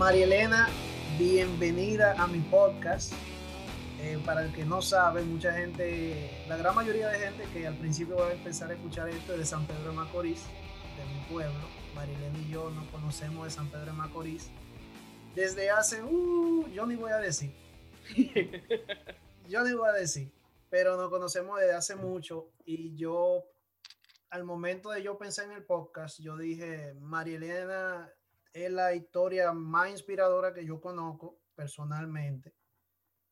María Elena, bienvenida a mi podcast. Eh, para el que no sabe, mucha gente, la gran mayoría de gente que al principio va a empezar a escuchar esto es de San Pedro de Macorís, de mi pueblo. Marilena y yo nos conocemos de San Pedro de Macorís desde hace, uh, yo ni voy a decir. yo ni voy a decir, pero nos conocemos desde hace mucho y yo, al momento de yo pensar en el podcast, yo dije, María Elena es la historia más inspiradora que yo conozco personalmente.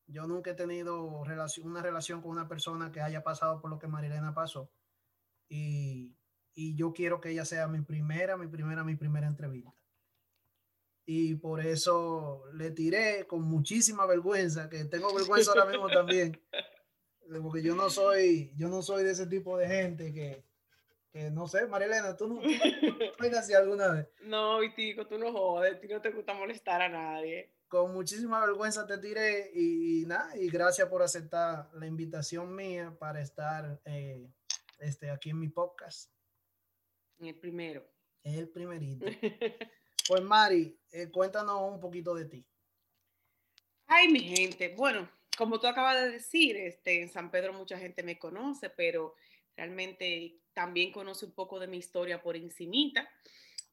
Yo nunca he tenido relación, una relación con una persona que haya pasado por lo que Marilena pasó. Y, y yo quiero que ella sea mi primera, mi primera, mi primera entrevista. Y por eso le tiré con muchísima vergüenza, que tengo vergüenza ahora mismo también, porque yo no soy, yo no soy de ese tipo de gente que, que no sé, Marilena, tú no, tú así alguna vez. No, Vitico, tú no jodes, no te gusta molestar a nadie. Con muchísima vergüenza te tiré y, nada, y gracias por aceptar la invitación mía para estar eh, este, aquí en mi podcast. En el primero. En el primerito. pues Mari, eh, cuéntanos un poquito de ti. Ay, mi gente, bueno, como tú acabas de decir, este, en San Pedro mucha gente me conoce, pero realmente también conoce un poco de mi historia por encimita.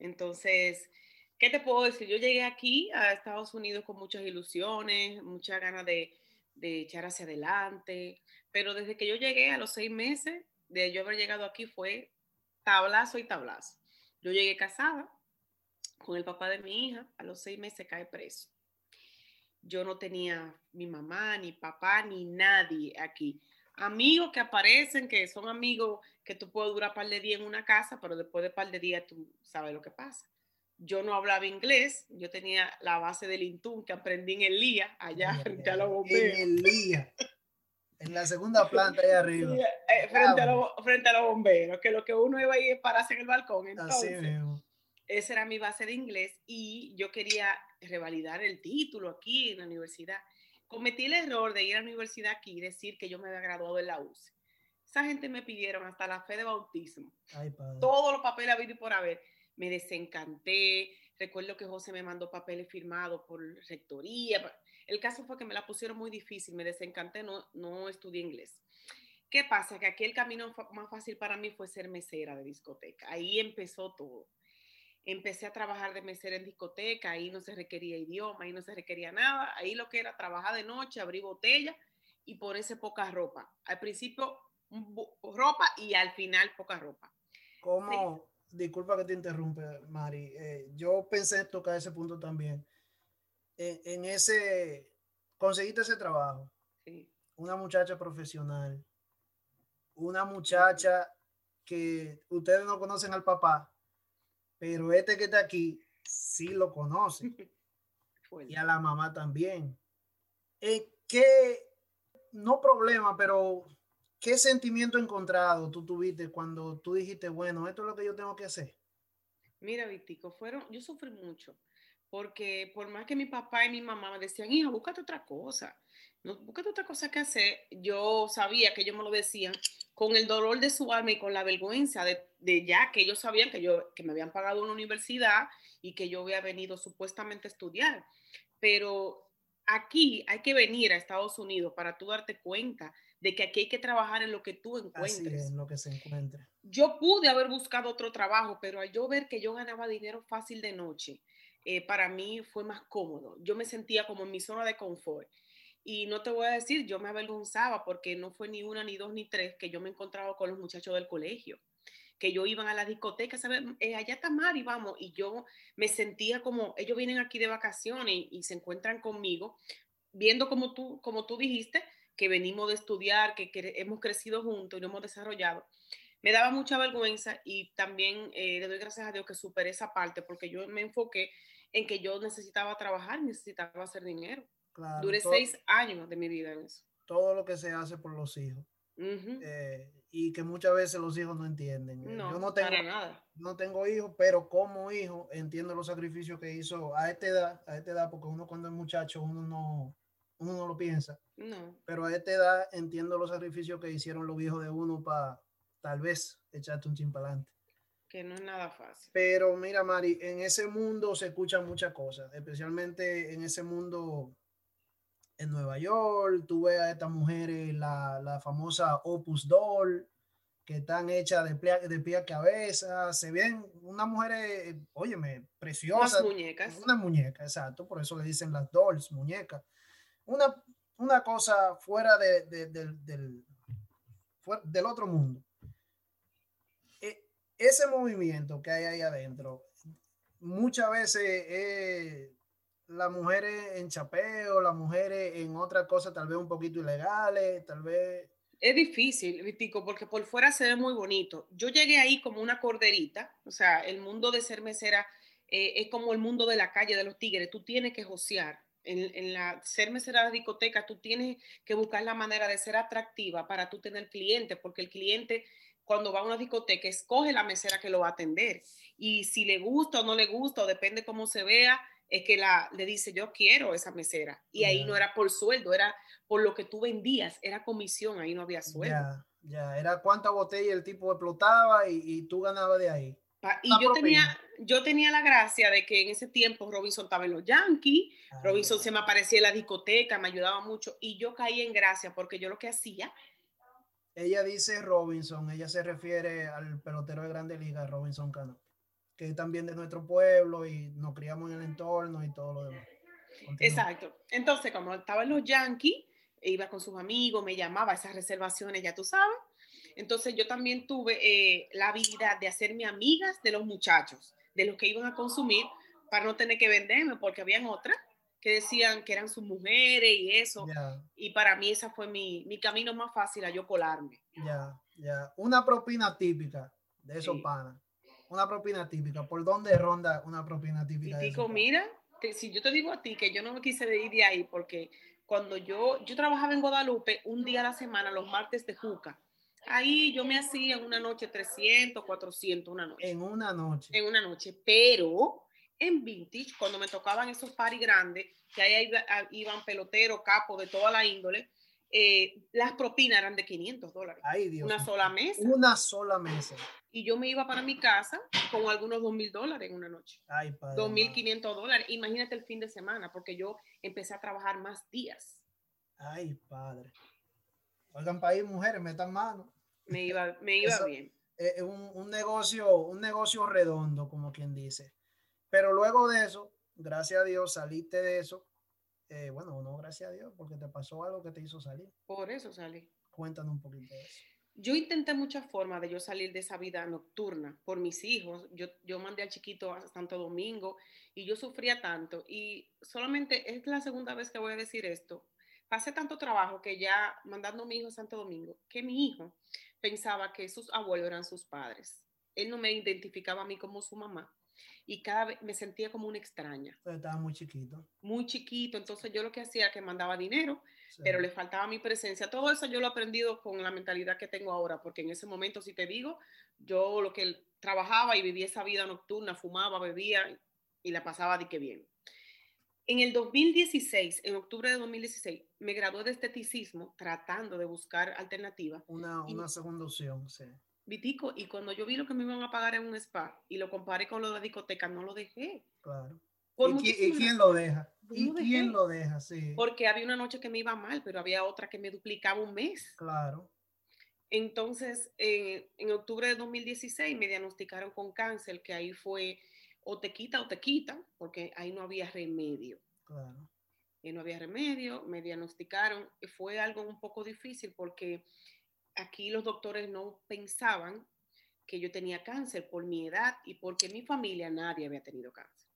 Entonces, ¿qué te puedo decir? Yo llegué aquí a Estados Unidos con muchas ilusiones, muchas ganas de, de echar hacia adelante, pero desde que yo llegué a los seis meses de yo haber llegado aquí fue tablazo y tablazo. Yo llegué casada con el papá de mi hija, a los seis meses cae preso. Yo no tenía mi mamá, ni papá, ni nadie aquí amigos que aparecen, que son amigos que tú puedes durar par de días en una casa, pero después de par de días tú sabes lo que pasa. Yo no hablaba inglés, yo tenía la base del Intun que aprendí en el LIA, allá frente a los bomberos. En el LIA, en la segunda planta ahí arriba. Eh, frente, a los, frente, a los, bomberos, que lo que uno iba a ir pararse en el balcón. Entonces, esa era mi base de inglés y yo quería revalidar el título aquí en la universidad cometí el error de ir a la universidad aquí y decir que yo me había graduado en la UCI. Esa gente me pidieron hasta la fe de bautismo. Todos los papeles habido y por haber. Me desencanté. Recuerdo que José me mandó papeles firmados por rectoría. El caso fue que me la pusieron muy difícil. Me desencanté, no, no estudié inglés. ¿Qué pasa? Que aquí el camino más fácil para mí fue ser mesera de discoteca. Ahí empezó todo empecé a trabajar de mesera en discoteca, ahí no se requería idioma, ahí no se requería nada, ahí lo que era trabajar de noche, abrir botella y ponerse poca ropa. Al principio ropa y al final poca ropa. ¿Cómo? Disculpa que te interrumpe, Mari. Eh, yo pensé en tocar ese punto también. En, ese, conseguiste ese trabajo. Sí. Una muchacha profesional. Una muchacha que ustedes no conocen al papá, pero este que está aquí sí lo conoce. y a la mamá también. Eh, ¿Qué, no problema, pero qué sentimiento encontrado tú tuviste cuando tú dijiste, bueno, esto es lo que yo tengo que hacer? Mira, Vitico, fueron, yo sufrí mucho, porque por más que mi papá y mi mamá me decían, hija, búscate otra cosa, no, búscate otra cosa que hacer, yo sabía que ellos me lo decían con el dolor de su alma y con la vergüenza de, de, ya que ellos sabían que yo que me habían pagado una universidad y que yo había venido supuestamente a estudiar. Pero aquí hay que venir a Estados Unidos para tú darte cuenta de que aquí hay que trabajar en lo que tú encuentres. Así en lo que se encuentre. Yo pude haber buscado otro trabajo, pero al yo ver que yo ganaba dinero fácil de noche, eh, para mí fue más cómodo. Yo me sentía como en mi zona de confort. Y no te voy a decir, yo me avergonzaba porque no fue ni una, ni dos, ni tres que yo me encontraba con los muchachos del colegio, que yo iban a la discoteca, ¿sabes? Eh, allá está Mari, vamos, y yo me sentía como, ellos vienen aquí de vacaciones y, se encuentran conmigo, viendo como tú, como tú dijiste, que venimos de estudiar, que, hemos crecido juntos y nos hemos desarrollado. Me daba mucha vergüenza y también eh, le doy gracias a Dios que superé esa parte porque yo me enfoqué en que yo necesitaba trabajar, necesitaba hacer dinero. Duré seis años de mi vida en eso. Todo lo que se hace por los hijos. Eh, y que muchas veces los hijos no entienden. No, Yo no tengo, nada. no tengo hijos, pero como hijo entiendo los sacrificios que hizo a esta edad, a esta edad, porque uno cuando es muchacho, uno no, uno no lo piensa. No. Pero a esta edad entiendo los sacrificios que hicieron los viejos de uno para tal vez echarte un chimpalante. que no es nada fácil. Pero mira, Mari, en ese mundo se escuchan muchas cosas, especialmente en ese mundo en Nueva York. Tú ves a estas mujeres, la, la famosa Opus Doll, que están hechas de pie, de pie a cabeza. Se ven unas mujeres, óyeme, preciosas. Unas muñecas. Una muñeca, exacto. Por eso le dicen las dolls, muñecas. Una, una cosa fuera de, de, del, del otro mundo ese movimiento que hay ahí adentro, muchas veces eh, las mujeres en chapeo, las mujeres en otras cosas tal vez un poquito ilegales, tal vez... Es difícil, Vitico, porque por fuera se ve muy bonito. Yo llegué ahí como una corderita, o sea, el mundo de ser mesera eh, es como el mundo de la calle de los tigres, tú tienes que josear. En, en, la ser mesera de discoteca, tú tienes que buscar la manera de ser atractiva para tú tener clientes, porque el cliente cuando va a una discoteca, escoge la mesera que lo va a atender. Y si le gusta o no le gusta, o depende cómo se vea, es que la, le dice, yo quiero esa mesera. Y ahí no era por sueldo, era por lo que tú vendías, era comisión, ahí no había sueldo. Ya, ya, era cuánta botella el tipo explotaba y, y tú ganabas de ahí. Y yo tenía, yo tenía la gracia de que en ese tiempo Robinson estaba en los Yankees, ah, Robinson se me aparecía en la discoteca, me ayudaba mucho y yo caí en gracia porque yo lo que hacía ella dice Robinson, ella se refiere al pelotero de Grande Liga, Robinson Cano, que también de nuestro pueblo y nos criamos en el entorno y todo lo demás. Exacto. Entonces, como estaba en los Yankees, iba con sus amigos, me llamaba a esas reservaciones, ya tú sabes. Entonces, yo también tuve eh, la habilidad de hacerme amigas de los muchachos, de los que iban a consumir, para no tener que venderme, porque habían otras que decían que eran sus mujeres y eso. Y para mí esa fue mi, mi, camino más fácil a yo colarme. Ya, ya. Una propina típica de esos panas. Una propina típica. ¿Por dónde ronda una propina típica? Digo, mira, si yo te digo a ti que yo no me quise ir de ahí porque cuando yo, yo trabajaba en Guadalupe un día a la semana, los martes de Juca. Ahí yo me hacía en una noche 300, 400, una noche. En una noche. En una noche, pero en Vintage, cuando me tocaban esos paris grandes, que ahí ah, iban peloteros, capos de toda la índole, eh, las propinas eran de 500 dólares. una sola mesa. Una sola mesa. Y yo me iba para mi casa con algunos 2 mil dólares en una noche. Ay, padre. 2.500 dólares. Imagínate el fin de semana, porque yo empecé a trabajar más días. Ay, padre. Oigan, país, mujeres, metan mano. Me iba, me iba bien. Es un, un, negocio, un negocio redondo, como quien dice. Pero luego de eso, gracias a Dios, saliste de eso. Eh, bueno, no gracias a Dios, porque te pasó algo que te hizo salir. Por eso salí. Cuéntanos un poquito de eso. Yo intenté muchas formas de yo salir de esa vida nocturna por mis hijos. Yo, yo mandé al chiquito a Santo Domingo y yo sufría tanto. Y solamente es la segunda vez que voy a decir esto. Pasé tanto trabajo que ya mandando a mi hijo a Santo Domingo, que mi hijo pensaba que sus abuelos eran sus padres. Él no me identificaba a mí como su mamá y cada vez me sentía como una extraña. estaba muy chiquito. Muy chiquito, entonces yo lo que hacía era que mandaba dinero, pero le faltaba mi presencia. Todo eso yo lo he aprendido con la mentalidad que tengo ahora, porque en ese momento, si te digo, yo lo que trabajaba y vivía esa vida nocturna, fumaba, bebía y la pasaba de que bien. En el 2016, en octubre de 2016, me gradué de esteticismo tratando de buscar alternativas. Una, una segunda opción, sí. Vitico, y cuando yo vi lo que me iban a pagar en un spa y lo comparé con lo de la discoteca, no lo dejé. Claro. ¿Y, quién lo deja? ¿Y quién lo deja? Sí. Porque había una noche que me iba mal, pero había otra que me duplicaba un mes. Claro. Entonces, en octubre de 2016 me diagnosticaron con cáncer, que ahí fue o te quita o te quita, porque ahí no había remedio. Claro. Y no había remedio, me diagnosticaron. Fue algo un poco difícil porque aquí los doctores no pensaban que yo tenía cáncer por mi edad y porque en mi familia nadie había tenido cáncer.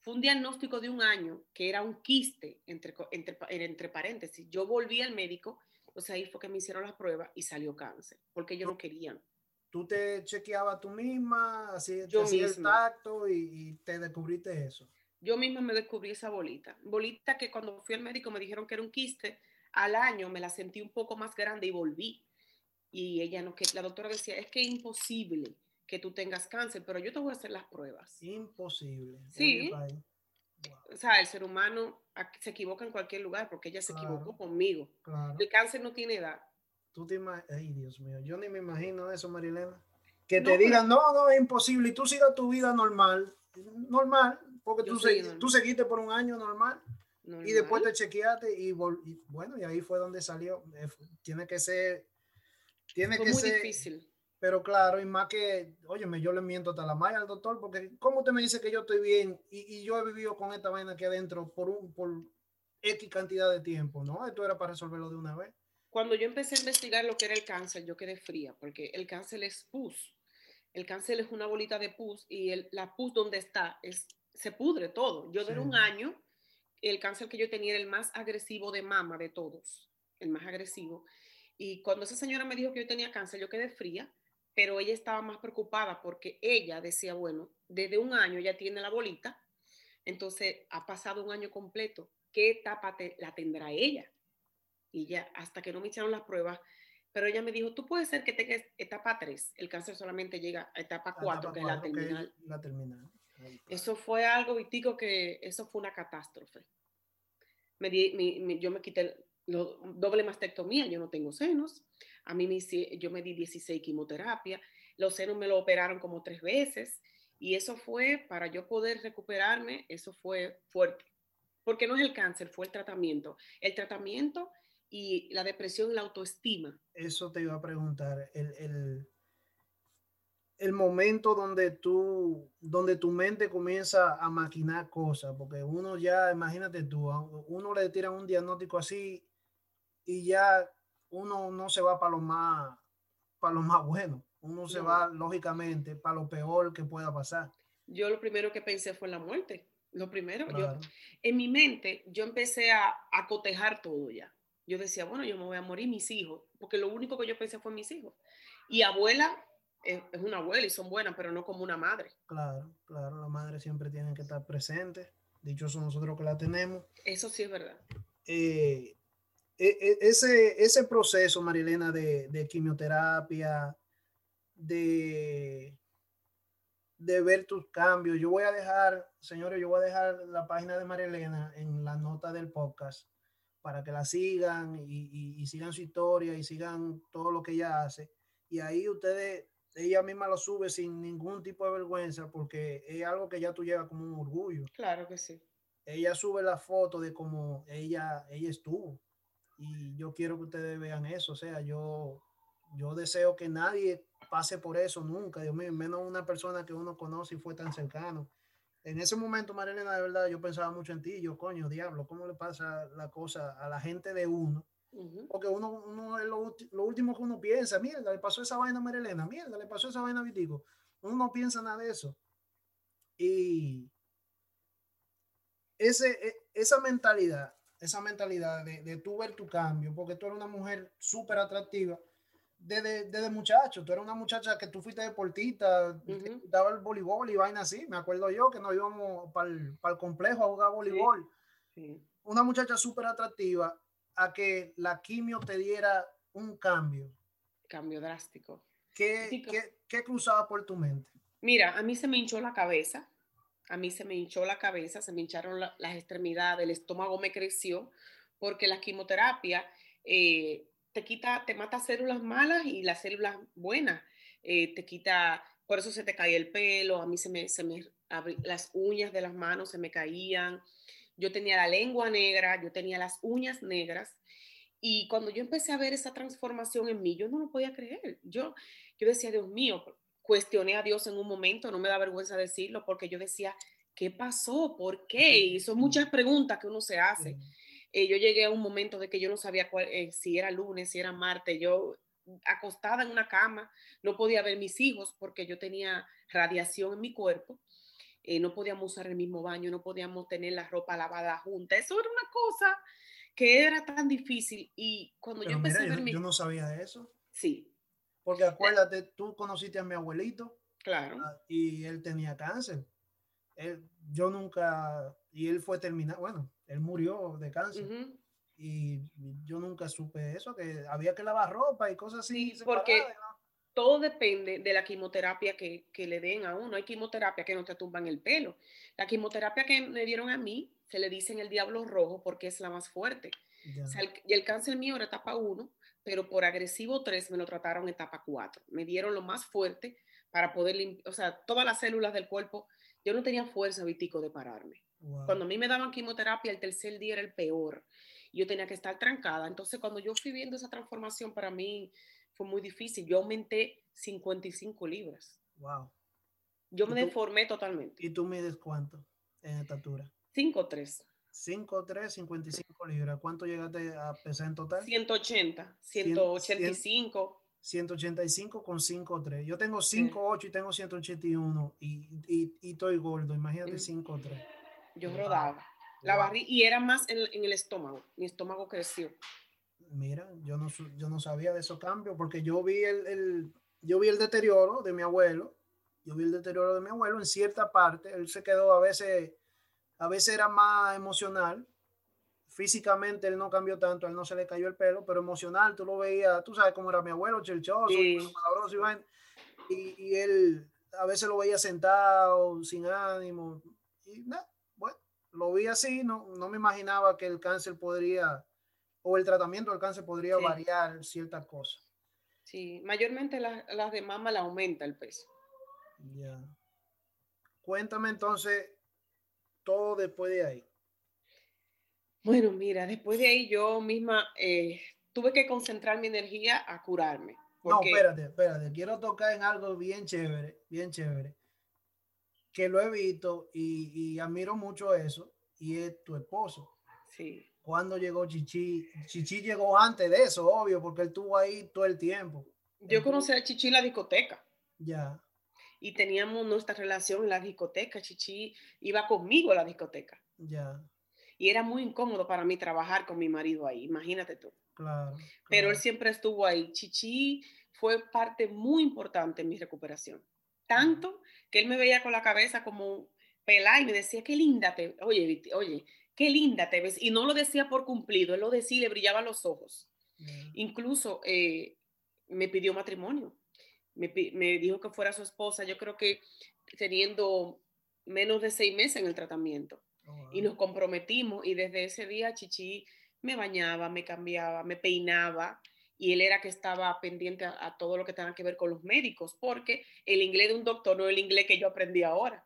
Fue un diagnóstico de un año que era un quiste, entre, entre, entre paréntesis. Yo volví al médico, o sea, ahí fue que me hicieron las pruebas y salió cáncer, porque ellos no querían. ¿Tú te chequeabas tú misma, así, yo el tacto y, y te descubriste eso? Yo misma me descubrí esa bolita. Bolita que cuando fui al médico me dijeron que era un quiste, al año me la sentí un poco más grande y volví. Y ella no, que la doctora decía, es que es imposible que tú tengas cáncer, pero yo te voy a hacer las pruebas. Imposible. Sí. O sea, el ser humano se equivoca en cualquier lugar porque ella se equivocó conmigo. El cáncer no tiene edad. Tú te Ay, Dios mío, yo ni me imagino eso, Marilena. que te digan, no, no, es imposible, y tú sigas tu vida normal, normal, porque tú, tú seguiste por un año normal, y después te chequeaste y, bueno, y ahí fue donde salió. Eh, tiene que ser, tiene que muy ser difícil. Pero claro, y más que, óyeme, yo le miento hasta la malla al doctor, porque ¿cómo usted me dice que yo estoy bien y, y yo he vivido con esta vaina aquí adentro por un, por X cantidad de tiempo? No, esto era para resolverlo de una vez. Cuando yo empecé a investigar lo que era el cáncer, yo quedé fría, porque el cáncer es pus. El cáncer es una bolita de pus y el, la pus donde está es, se pudre todo. Yo duré un año, el cáncer que yo tenía era el más agresivo de mama de todos, el más agresivo. Y cuando esa señora me dijo que yo tenía cáncer, yo quedé fría pero ella estaba más preocupada porque ella decía, bueno, desde un año ya tiene la bolita, entonces ha pasado un año completo, ¿qué etapa la tendrá ella? Y ya, hasta que no me echaron las pruebas, pero ella me dijo, tú puedes ser que tengas etapa 3, el cáncer solamente llega a etapa 4, que es la terminal. la terminal. Eso fue algo, Vitico, que eso fue una catástrofe. Me yo me quité lo, doble mastectomía, yo no tengo senos. A mí me, yo me di 16 quimioterapia. Los senos me lo operaron como tres veces. Y eso fue, para yo poder recuperarme, eso fue fuerte. Porque no es el cáncer, fue el tratamiento. El tratamiento y la depresión y la autoestima. Eso te iba a preguntar. El, el, el momento donde tú, donde tu mente comienza a maquinar cosas, porque uno ya, imagínate tú, uno le tiran un diagnóstico así y ya uno no se va para lo más, para lo más bueno, uno se va lógicamente para lo peor que pueda pasar. Yo lo primero que pensé fue la muerte, lo primero, yo, en mi mente yo empecé a, a cotejar todo ya. Yo decía, bueno, yo me voy a morir mis hijos, porque lo único que yo pensé fue mis hijos. Y abuela es, es, una abuela y son buenas, pero no como una madre. Claro, claro, la madre siempre tiene que estar presente. Dichoso nosotros que la tenemos. Eso sí es verdad. Eh, e, e, ese, ese proceso, Marilena, de, de quimioterapia, de, de ver tus cambios. Yo voy a dejar, señores, yo voy a dejar la página de Marilena en la nota del podcast para que la sigan y, y, sigan su historia y sigan todo lo que ella hace. Y ahí ustedes, ella misma lo sube sin ningún tipo de vergüenza porque es algo que ya tú llevas como un orgullo. Claro que sí. Ella sube la foto de cómo ella, ella estuvo y yo quiero que ustedes vean eso. O sea, yo, yo deseo que nadie pase por eso nunca, Dios mío, menos una persona que uno conoce y fue tan cercano. En ese momento, Marilena, de verdad, yo pensaba mucho en ti. Yo, coño, diablo, ¿cómo le pasa la cosa a la gente de uno? Porque uno, uno es lo, lo, último que uno piensa. Mierda, le pasó esa vaina a Marilena. Mierda, le pasó esa vaina a Vitico. Uno no piensa nada de eso. Y ese, e, esa mentalidad esa mentalidad de, de tú ver tu cambio, porque tú eres una mujer súper atractiva desde, desde muchacho. Tú eres una muchacha que tú fuiste deportista, daba el voleibol y vaina así. Me acuerdo yo que nos íbamos para el, complejo a jugar voleibol. Una muchacha súper atractiva a que la quimio te diera un cambio. Cambio drástico. ¿Qué, ¿qué, qué cruzaba por tu mente? Mira, a mí se me hinchó la cabeza a mí se me hinchó la cabeza, se me hincharon las extremidades, el estómago me creció, porque la quimioterapia eh, te quita, te mata células malas y las células buenas, eh, te quita, por eso se te cae el pelo, a mí se me, se me las uñas de las manos se me caían, yo tenía la lengua negra, yo tenía las uñas negras, y cuando yo empecé a ver esa transformación en mí, yo no lo podía creer. Yo, yo decía, Dios mío, cuestioné a Dios en un momento, no me da vergüenza decirlo, porque yo decía, ¿qué pasó? ¿Por qué? Y son muchas preguntas que uno se hace. Eh, yo llegué a un momento de que yo no sabía cuál, eh, si era lunes, si era martes, yo acostada en una cama, no podía ver mis hijos porque yo tenía radiación en mi cuerpo, eh, no podíamos usar el mismo baño, no podíamos tener la ropa lavada junta, eso era una cosa que era tan difícil y cuando yo empecé a ver yo, yo no sabía eso. Sí, porque acuérdate, tú conociste a mi abuelito. Claro. Ah, y él tenía cáncer. Él, yo nunca, y él fue terminado, bueno, él murió de cáncer. Y yo nunca supe eso, que había que lavar ropa y cosas así. Sí, porque todo depende de la quimioterapia que, que, le den a uno. Hay quimioterapia que no te tumban el pelo. La quimioterapia que me dieron a mí se le dice en el diablo rojo porque es la más fuerte. y el cáncer mío era etapa 1 pero por agresivo 3 me lo trataron etapa 4. Me dieron lo más fuerte para poder limpiar, o sea, todas las células del cuerpo. Yo no tenía fuerza, Vitico, de pararme. Cuando a mí me daban quimioterapia, el tercer día era el peor. Yo tenía que estar trancada. Entonces, cuando yo fui viendo esa transformación, para mí fue muy difícil. Yo aumenté 55 libras. Wow. Yo me deformé totalmente. ¿Y tú mides cuánto en estatura? 5'3". 5'3", 55 libras. ¿Cuánto llegaste a pesar en total? 180, 185. 185 con 5'3". Yo tengo 5'8 y tengo 181 y, y, y estoy gordo. Imagínate 5'3". Yo rodaba. La barriga y era más en, en, el estómago. Mi estómago creció. Mira, yo no, yo no sabía de esos cambios porque yo vi el, el, yo vi el deterioro de mi abuelo. Yo vi el deterioro de mi abuelo en cierta parte. Él se quedó a veces a veces era más emocional. Físicamente él no cambió tanto, a él no se le cayó el pelo, pero emocional, tú lo veías, tú sabes cómo era mi abuelo, chelchoso, y, y, él a veces lo veía sentado, sin ánimo, y nada, bueno, lo vi así, no, no me imaginaba que el cáncer podría, o el tratamiento del cáncer podría variar ciertas cosas. Sí, mayormente las de mama la aumenta el peso. Ya. Cuéntame entonces, todo después de ahí? Bueno, mira, después de ahí yo misma eh, tuve que concentrar mi energía a curarme. No, espérate, espérate. Quiero tocar en algo bien chévere, bien chévere, que lo he visto y, admiro mucho eso, y es tu esposo. Sí. ¿Cuándo llegó Chichi? Chichi llegó antes de eso, obvio, porque él estuvo ahí todo el tiempo. Yo conocí a Chichi en la discoteca. Ya y teníamos nuestra relación en la discoteca. Chichi iba conmigo a la discoteca. Ya. Y era muy incómodo para mí trabajar con mi marido ahí, imagínate tú. Claro, Pero él siempre estuvo ahí. Chichi fue parte muy importante en mi recuperación. Tanto que él me veía con la cabeza como pelada y me decía, qué linda te, oye, oye, qué linda te ves. Y no lo decía por cumplido, él lo decía, le brillaban los ojos. Incluso eh, me pidió matrimonio me, dijo que fuera su esposa, yo creo que teniendo menos de seis meses en el tratamiento. Oh, y nos comprometimos y desde ese día Chichi me bañaba, me cambiaba, me peinaba y él era que estaba pendiente a, todo lo que tenga que ver con los médicos, porque el inglés de un doctor no es el inglés que yo aprendí ahora.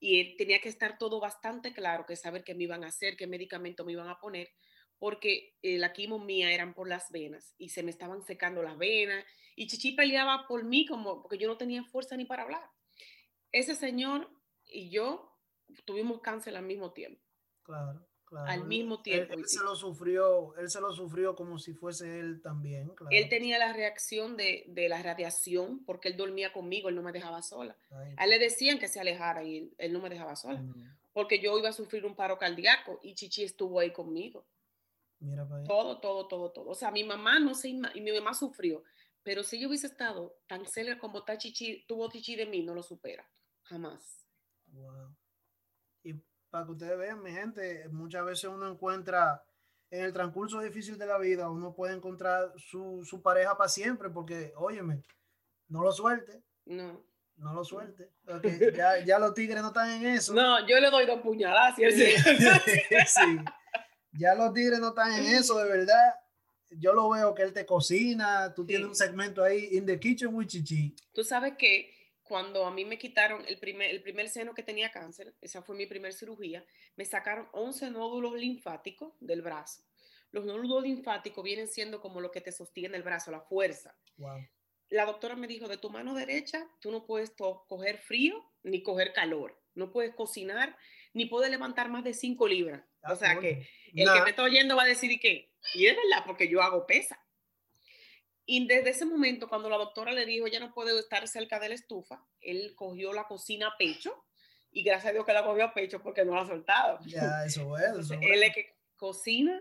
Y tenía que estar todo bastante claro, que saber qué me iban a hacer, qué medicamento me iban a poner, porque eh, la quimo mía eran por las venas y se me estaban secando las venas y Chichi peleaba por mí como porque yo no tenía fuerza ni para hablar. Ese señor y yo tuvimos cáncer al mismo tiempo. Claro, claro. Al mismo tiempo. Él, se lo sufrió, él se lo sufrió como si fuese él también. Él tenía la reacción de, de, la radiación porque él dormía conmigo, él no me dejaba sola. a él le decían que se alejara y él, no me dejaba sola. Porque yo iba a sufrir un paro cardíaco y Chichi estuvo ahí conmigo. Mira Todo, todo, todo, todo. O sea, mi mamá no se, y mi mamá sufrió, pero si yo hubiese estado tan cerca como está Chichi, tuvo Chichi de mí, no lo supera. Jamás. Wow. Y para que ustedes vean, mi gente, muchas veces uno encuentra en el transcurso difícil de la vida, uno puede encontrar su, su pareja para siempre, porque, óyeme, no lo suelte. No. No lo suelte. Ya, ya, los tigres no están en eso. No, yo le doy dos puñaladas. ¿sí? sí. Ya los tigres no están en eso, de verdad yo lo veo que él te cocina, tú tienes un segmento ahí, In the Kitchen with Chichi. Tú sabes que cuando a mí me quitaron el primer, el primer seno que tenía cáncer, esa fue mi primera cirugía, me sacaron 11 nódulos linfáticos del brazo. Los nódulos linfáticos vienen siendo como lo que te sostiene el brazo, la fuerza. La doctora me dijo, de tu mano derecha, tú no puedes coger frío ni coger calor, no puedes cocinar, ni puedes levantar más de 5 libras. o sea que el que me está oyendo va a decir, que y es verdad, porque yo hago pesa. Y desde ese momento, cuando la doctora le dijo, ya no puede estar cerca de la estufa, él cogió la cocina a pecho y gracias a Dios que la cogió a pecho porque no la ha soltado. Ya, eso es. Él es que cocina,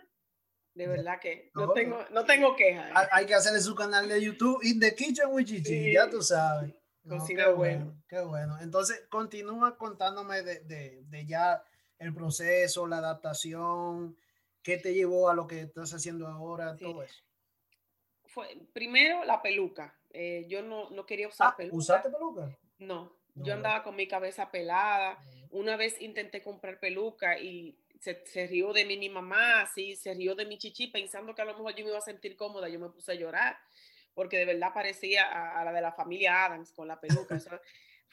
de verdad que no, tengo, no tengo queja. ¿eh? Hay que hacerle su canal de YouTube, In the Kitchen with Chichi, ya tú sabes. cocina bueno. Qué bueno. Entonces, continúa contándome de, de, de ya el proceso, la adaptación, ¿Qué te llevó a lo que estás haciendo ahora? Todo eso. Fue, primero, la peluca. Eh, yo no, no, quería usar ah, peluca. ¿Usaste peluca? No, yo andaba con mi cabeza pelada. Una vez intenté comprar peluca y se, se, rió de mí mi mamá, sí, se rió de mi chichi pensando que a lo mejor yo me iba a sentir cómoda, yo me puse a llorar porque de verdad parecía a, la de la familia Adams con la peluca.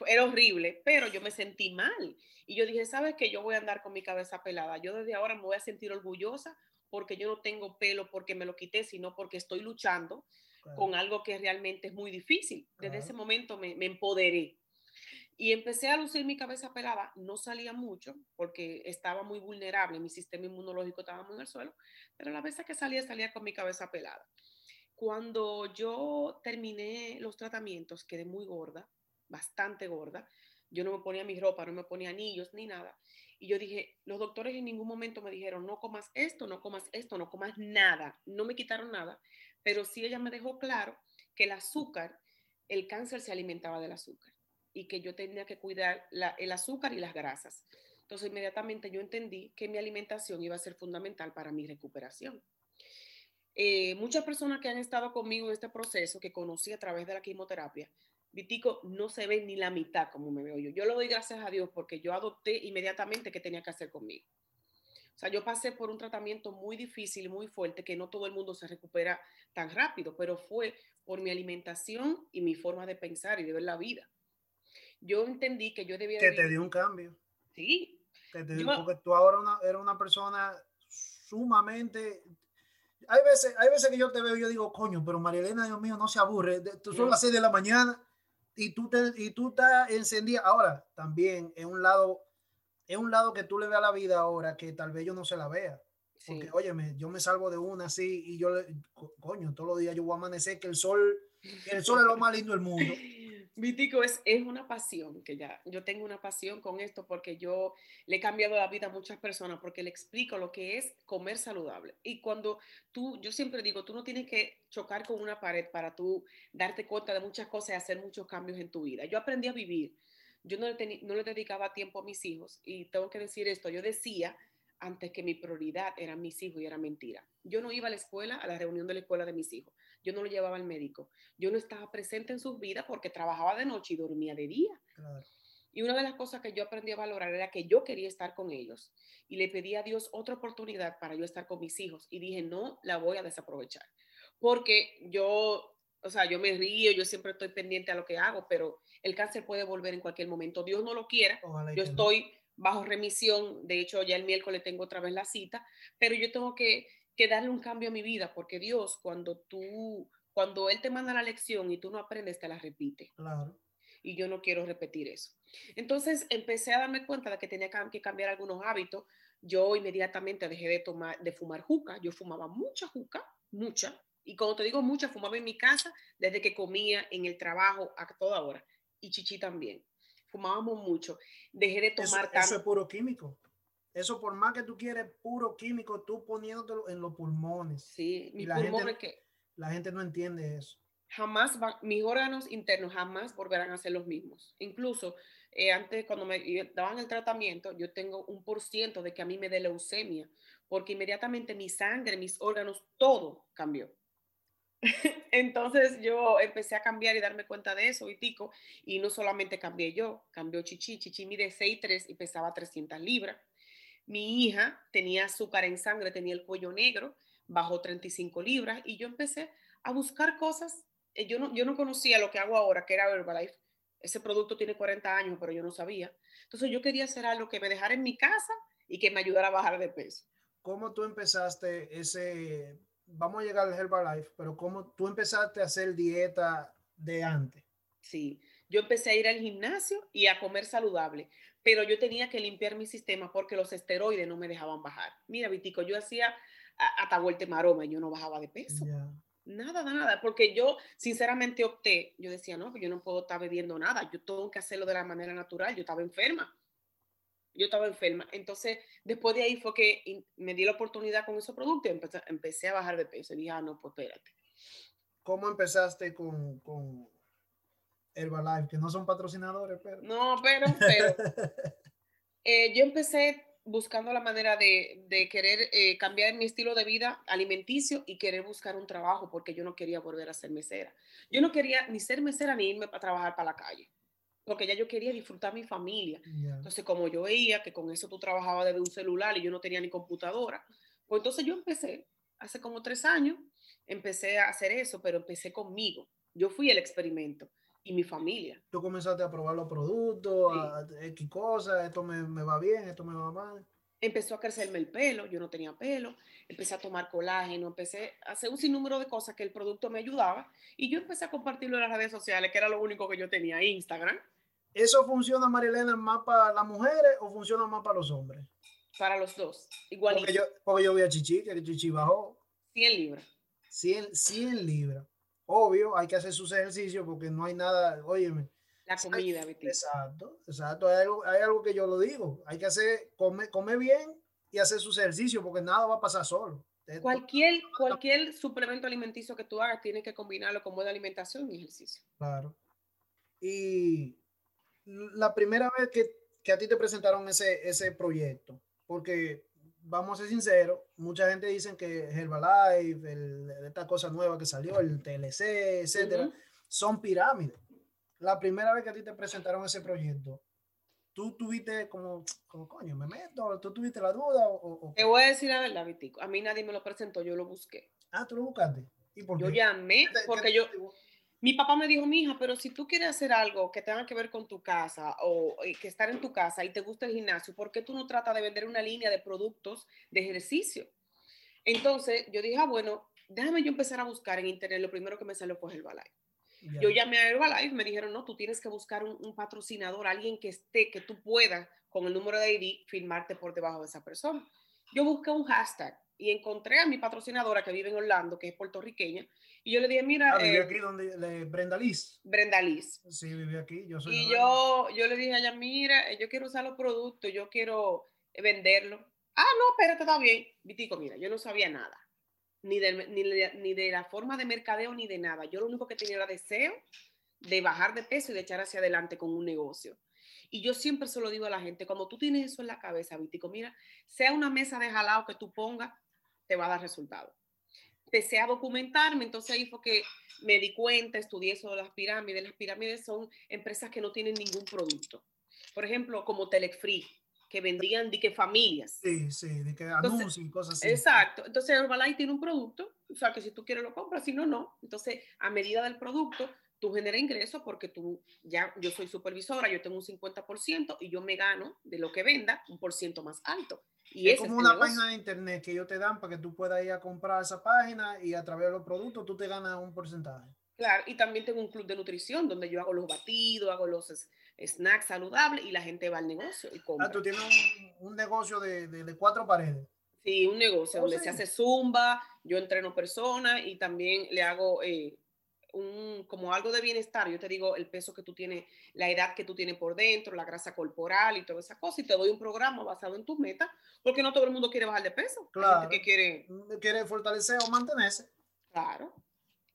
era horrible, pero yo me sentí mal. Y yo dije, ¿sabes qué? Yo voy a andar con mi cabeza pelada. Yo desde ahora me voy a sentir orgullosa porque yo no tengo pelo porque me lo quité, sino porque estoy luchando con algo que realmente es muy difícil. Desde ese momento me, me empoderé. Y empecé a lucir mi cabeza pelada, no salía mucho porque estaba muy vulnerable, mi sistema inmunológico estaba muy en el suelo, pero la vez que salía, salía con mi cabeza pelada. Cuando yo terminé los tratamientos, quedé muy gorda, bastante gorda. Yo no me ponía mi ropa, no me ponía anillos ni nada. Y yo dije, los doctores en ningún momento me dijeron, no comas esto, no comas esto, no comas nada. No me quitaron nada, pero sí ella me dejó claro que el azúcar, el cáncer se alimentaba del azúcar y que yo tenía que cuidar el azúcar y las grasas. Entonces inmediatamente yo entendí que mi alimentación iba a ser fundamental para mi recuperación. Eh, muchas personas que han estado conmigo en este proceso, que conocí a través de la quimioterapia, Vitico no se ve ni la mitad como me veo yo. Yo lo doy gracias a Dios porque yo adopté inmediatamente qué tenía que hacer conmigo. O sea, yo pasé por un tratamiento muy difícil, muy fuerte, que no todo el mundo se recupera tan rápido, pero fue por mi alimentación y mi forma de pensar y de ver la vida. Yo entendí que yo debía... Que te dio un cambio. Sí. Que te dio, porque tú ahora una, eres una persona sumamente hay veces, hay veces que yo te veo y yo digo, coño, pero María Elena, Dios mío, no se aburre. Tú son las 6 de la mañana y tú, te, y tú estás encendida. Ahora, también es un lado, es un lado que tú le veas a la vida ahora que tal vez yo no se la vea. Porque, óyeme, yo me salgo de una así y yo, le, coño, todos los días yo voy a amanecer que el sol, el sol es lo más lindo del mundo. Vitico, es, es una pasión que ya, yo tengo una pasión con esto porque yo le he cambiado la vida a muchas personas porque le explico lo que es comer saludable. Y cuando tú, yo siempre digo, tú no tienes que chocar con una pared para tú darte cuenta de muchas cosas y hacer muchos cambios en tu vida. Yo aprendí a vivir, yo no le, no le dedicaba tiempo a mis hijos y tengo que decir esto, yo decía antes que mi prioridad eran mis hijos y era mentira. Yo no iba a la escuela, a la reunión de la escuela de mis hijos yo no lo llevaba al médico. Yo no estaba presente en sus vidas porque trabajaba de noche y dormía de día. Y una de las cosas que yo aprendí a valorar era que yo quería estar con ellos y le pedí a Dios otra oportunidad para yo estar con mis hijos y dije, no la voy a desaprovechar. Porque yo, o sea, yo me río, yo siempre estoy pendiente a lo que hago, pero el cáncer puede volver en cualquier momento. Dios no lo quiera. yo estoy bajo remisión, de hecho ya el miércoles tengo otra vez la cita, pero yo tengo que que darle un cambio a mi vida, porque Dios, cuando tú, cuando Él te manda la lección y tú no aprendes, te la repite. Claro. Y yo no quiero repetir eso. Entonces empecé a darme cuenta de que tenía que cambiar algunos hábitos. Yo inmediatamente dejé de tomar, de fumar juca. Yo fumaba mucha juca, mucha. Y cuando te digo mucha, fumaba en mi casa desde que comía, en el trabajo, a toda hora. Y Chichi también. Fumábamos mucho. Dejé de tomar eso, Eso es puro químico. Eso por más que tú quieres puro químico, tú poniéndotelo en los pulmones. Sí, mi la gente, que la gente no entiende eso. Jamás mis órganos internos jamás volverán a ser los mismos. Incluso eh, antes cuando me daban el tratamiento, yo tengo un por ciento de que a mí me dé leucemia, porque inmediatamente mi sangre, mis órganos, todo cambió. Entonces yo empecé a cambiar y darme cuenta de eso, y y no solamente cambié yo, cambió Chichi. Chichi mide 6'3 y pesaba 300 libras. Mi hija tenía azúcar en sangre, tenía el cuello negro, bajó 35 libras y yo empecé a buscar cosas. Eh, yo no, yo no conocía lo que hago ahora, que era Herbalife. Ese producto tiene 40 años, pero yo no sabía. Entonces yo quería hacer algo que me dejara en mi casa y que me ayudara a bajar de peso. ¿Cómo tú empezaste ese, vamos a llegar al Herbalife, pero cómo tú empezaste a hacer dieta de antes? Sí, yo empecé a ir al gimnasio y a comer saludable, pero yo tenía que limpiar mi sistema porque los esteroides no me dejaban bajar. Mira, Vitico, yo hacía hasta vuelta maroma y yo no bajaba de peso. Nada, nada, porque yo sinceramente opté, yo decía, no, que yo no puedo estar bebiendo nada, yo tengo que hacerlo de la manera natural, yo estaba enferma. Yo estaba enferma. Entonces, después de ahí fue que me di la oportunidad con esos productos y empecé, empecé a bajar de peso. Y dije, ah, no, pues espérate. ¿Cómo empezaste con, con Herbalife, que no son patrocinadores, pero... No, pero, pero eh, yo empecé buscando la manera de, de querer eh, cambiar mi estilo de vida alimenticio y querer buscar un trabajo porque yo no quería volver a ser mesera. Yo no quería ni ser mesera ni irme para trabajar para la calle. Porque ya yo quería disfrutar mi familia. Entonces, como yo veía que con eso tú trabajabas desde un celular y yo no tenía ni computadora, pues entonces yo empecé, hace como tres años, empecé a hacer eso, pero empecé conmigo. Yo fui el experimento y mi familia. Tú comenzaste a probar los productos, a X cosas, esto me, me va bien, esto me va mal empezó a crecerme el pelo, yo no tenía pelo, empecé a tomar colágeno, empecé a hacer un sinnúmero de cosas que el producto me ayudaba y yo empecé a compartirlo en las redes sociales, que era lo único que yo tenía, Instagram. ¿Eso funciona, Marilena, más para las mujeres o funciona más para los hombres? Para los dos, igual. Porque yo, porque yo vi a Chichi, que Chichi bajó. 100 libras. 100, 100 libras. Obvio, hay que hacer sus ejercicios porque no hay nada, óyeme, la comida, Exacto, exacto. Hay algo, hay algo que yo lo digo. Hay que hacer, comer come bien y hacer sus ejercicios porque nada va a pasar solo. Cualquier, cualquier suplemento alimenticio que tú hagas tiene que combinarlo con buena alimentación y ejercicio. Claro. Y la primera vez que, que a ti te presentaron ese, ese proyecto, porque vamos a ser sinceros, mucha gente dice que Herbalife, el, esta cosa nueva que salió, el TLC, etcétera, son pirámides la primera vez que a ti te presentaron ese proyecto, tú tuviste como, como coño, me meto, tú tuviste la duda o, Te voy a decir la verdad, Vitico. A mí nadie me lo presentó, yo lo busqué. Ah, tú lo buscaste. ¿Y por yo llamé porque yo... Mi papá me dijo, mija, pero si tú quieres hacer algo que tenga que ver con tu casa o que estar en tu casa y te gusta el gimnasio, ¿por qué tú no tratas de vender una línea de productos de ejercicio? Entonces yo dije, ah, bueno, déjame yo empezar a buscar en internet. Lo primero que me salió fue el Herbalife. Yo llamé a Herbalife, me dijeron, no, tú tienes que buscar un, patrocinador, alguien que esté, que tú puedas con el número de ID filmarte por debajo de esa persona. Yo busqué un hashtag y encontré a mi patrocinadora que vive en Orlando, que es puertorriqueña, y yo le dije, mira... Ah, vive eh, aquí donde, Brenda Liz. Brenda Liz. Sí, vive aquí, yo soy... Y yo, yo le dije a ella, mira, eh, yo quiero usar los productos, yo quiero venderlo. Ah, no, espérate, está bien. Vitico, mira, yo no sabía nada ni de, ni, de, la forma de mercadeo, ni de nada. Yo lo único que tenía era deseo de bajar de peso y de echar hacia adelante con un negocio. Y yo siempre se lo digo a la gente, cuando tú tienes eso en la cabeza, Vitico, mira, sea una mesa de jalado que tú pongas, te va a dar resultado. Empecé a documentarme, entonces ahí fue que me di cuenta, estudié eso de las pirámides. Las pirámides son empresas que no tienen ningún producto. Por ejemplo, como Telefree que vendían de que familias. Sí, sí, de que anuncios y cosas así. Exacto. Entonces Herbalife tiene un producto, o sea, que si tú quieres lo compras, si no, no. Entonces, a medida del producto, tú generas ingresos porque tú, ya, yo soy supervisora, yo tengo un 50% y yo me gano de lo que venda un por ciento más alto. Y es como una página de internet que ellos te dan para que tú puedas ir a comprar esa página y a través de los productos tú te ganas un porcentaje. Claro, y también tengo un club de nutrición donde yo hago los batidos, hago los snacks saludables y la gente va al negocio y compra. Ah, tú tienes un, negocio de, de, cuatro paredes. Sí, un negocio oh, donde se hace zumba, yo entreno personas y también le hago eh, un, como algo de bienestar. Yo te digo el peso que tú tienes, la edad que tú tienes por dentro, la grasa corporal y toda esa cosa. Y te doy un programa basado en tus metas, porque no todo el mundo quiere bajar de peso. Claro. que quiere... Mm, quiere fortalecer o mantenerse. Claro.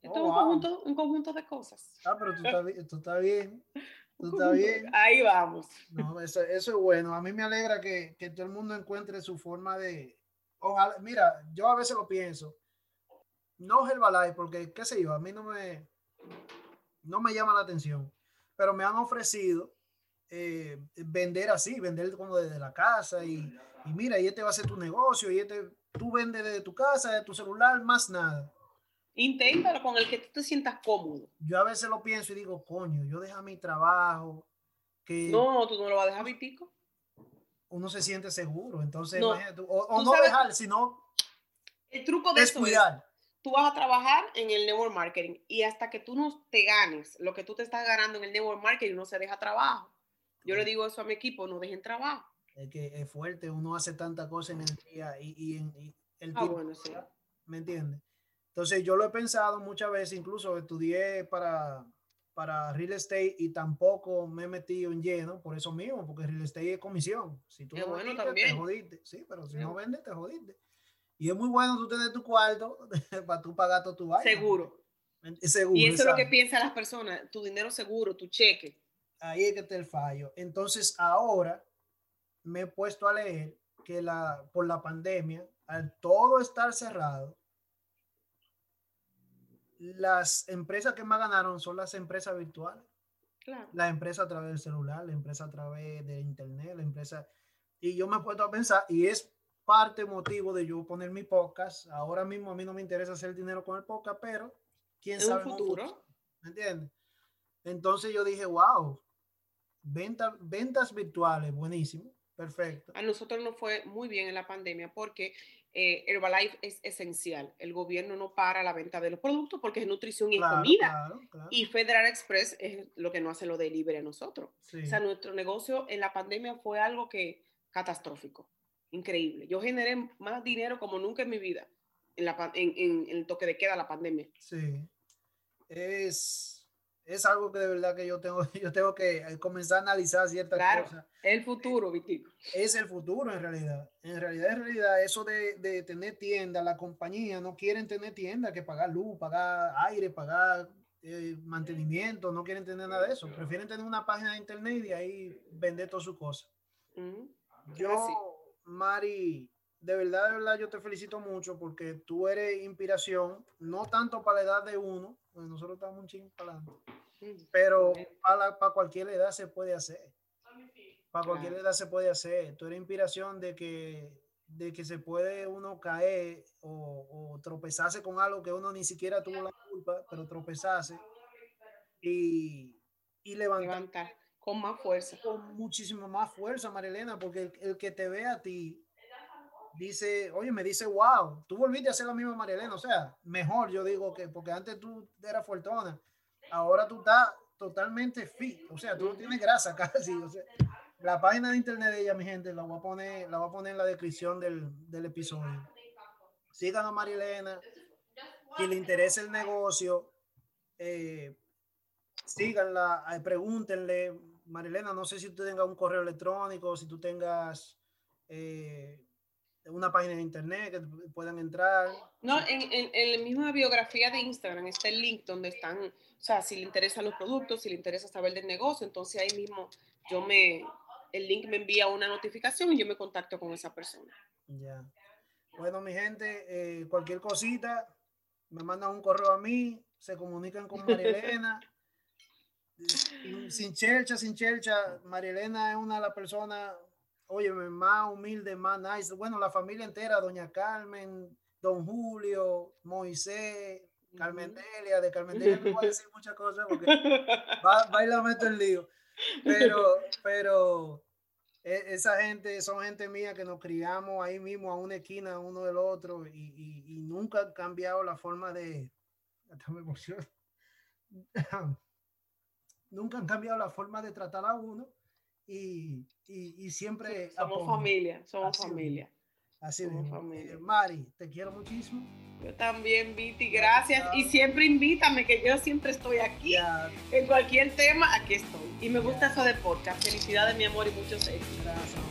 Esto es un, oh, conjunto, un conjunto de cosas. Ah, pero tú estás, tú estás bien. bien? Ahí vamos. No, eso, eso, es bueno. A mí me alegra que, que, todo el mundo encuentre su forma de... Ojalá, mira, yo a veces lo pienso. No Herbalife, porque, qué sé yo, a mí no me, no me llama la atención. Pero me han ofrecido eh, vender así, vender como desde la casa y, y mira, y este va a ser tu negocio y este, tú vendes desde tu casa, de tu celular, más nada. Inténtalo con el que tú te sientas cómodo. Yo a veces lo pienso y digo, coño, yo dejo mi trabajo. Que no, tú no lo vas a dejar vitico. Uno se siente seguro, entonces, o, no dejar, sino el truco de descuidar. Eso tú vas a trabajar en el network marketing y hasta que tú no te ganes lo que tú te estás ganando en el network marketing, no se deja trabajo. Yo le digo eso a mi equipo, no dejen trabajo. Es que es fuerte, uno hace tanta cosa en el día y, y, en, el ah, bueno, sí. ¿me entiendes? Entonces yo lo he pensado muchas veces, incluso estudié para, para real estate y tampoco me he metido en lleno por eso mismo, porque real estate es comisión. Si tú no vendes, te jodiste. Sí, pero si no vendes, te jodiste. Y es muy bueno tú tener tu cuarto para tú pagar todo tu baño. Seguro. Seguro. Y eso es lo que piensan las personas, tu dinero seguro, tu cheque. Ahí es que te el fallo. Entonces ahora me he puesto a leer que la, por la pandemia, al todo estar cerrado, las empresas que más ganaron son las empresas virtuales. La empresa a través del celular, la empresa a través de internet, la empresa... Y yo me he puesto a pensar, y es parte motivo de yo poner mi podcast. Ahora mismo a mí no me interesa hacer dinero con el podcast, pero quién sabe. Un futuro. ¿Me entiendes? Entonces yo dije, wow, venta, ventas virtuales, buenísimo, perfecto. A nosotros nos fue muy bien en la pandemia porque eh, Herbalife es esencial. El gobierno no para la venta de los productos porque es nutrición y comida. Y Federal Express es lo que no hace lo delivery a nosotros. O sea, nuestro negocio en la pandemia fue algo que catastrófico, increíble. Yo generé más dinero como nunca en mi vida en, la, en, en el toque de queda, la pandemia. Sí. Es es algo que de verdad que yo tengo, yo tengo que eh, comenzar a analizar ciertas claro, cosas. El futuro, Vitico. Es el futuro en realidad. En realidad, en realidad, eso de, de tener tienda, la compañía no quieren tener tienda que pagar luz, pagar aire, pagar eh, mantenimiento, no quieren tener nada de eso. Prefieren tener una página de internet y ahí vender todas sus cosas. Yo, Mari, de verdad, de verdad, yo te felicito mucho porque tú eres inspiración, no tanto para la edad de uno, pues nosotros estamos un chingo para adelante, pero para, para cualquier edad se puede hacer. Para cualquier edad se puede hacer. Tú eres inspiración de que, de que se puede uno caer o, tropezarse con algo que uno ni siquiera tuvo la culpa, pero tropezarse y, y levantar. Con más fuerza. Con muchísimo más fuerza, Marilena, porque el, el que te ve a ti dice, oye, me dice, wow, tú volviste a ser la misma Marielena, o sea, mejor yo digo que, porque antes tú eras fuertona, ahora tú estás totalmente fit, o sea, tú no tienes grasa casi, la página de internet de ella, mi gente, la voy a poner, la voy a poner en la descripción del, del episodio. Sigan a Marielena, que le interese el negocio, eh, síganla, eh, pregúntenle, Marilena, no sé si tú tengas un correo electrónico, si tú tengas... Eh, una página de internet que puedan entrar. No, en, en, en, la misma biografía de Instagram está el link donde están, o sea, si le interesan los productos, si le interesa saber del negocio, entonces ahí mismo yo me, el link me envía una notificación y yo me contacto con esa persona. Ya. Bueno, mi gente, eh, cualquier cosita, me mandan un correo a mí, se comunican con Marilena. Sin chelcha, sin chelcha, Marilena es una de las personas oye, más humilde, más nice. Bueno, la familia entera, doña Carmen, don Julio, Moisés, Carmen Delia, de Carmen Delia no voy a decir muchas cosas porque va, va y la meto en lío. Pero, pero e, esa gente son gente mía que nos criamos ahí mismo a una esquina uno del otro y, y, y nunca han cambiado la forma de... nunca han cambiado la forma de tratar a uno y, y, siempre... somos familia, somos familia. Así familia. Eh, Mari, te quiero muchísimo. Yo también, Viti, gracias. Y siempre invítame, que yo siempre estoy aquí. En cualquier tema, aquí estoy. Y me gusta eso de podcast. Felicidades, mi amor, y muchos éxitos. Gracias.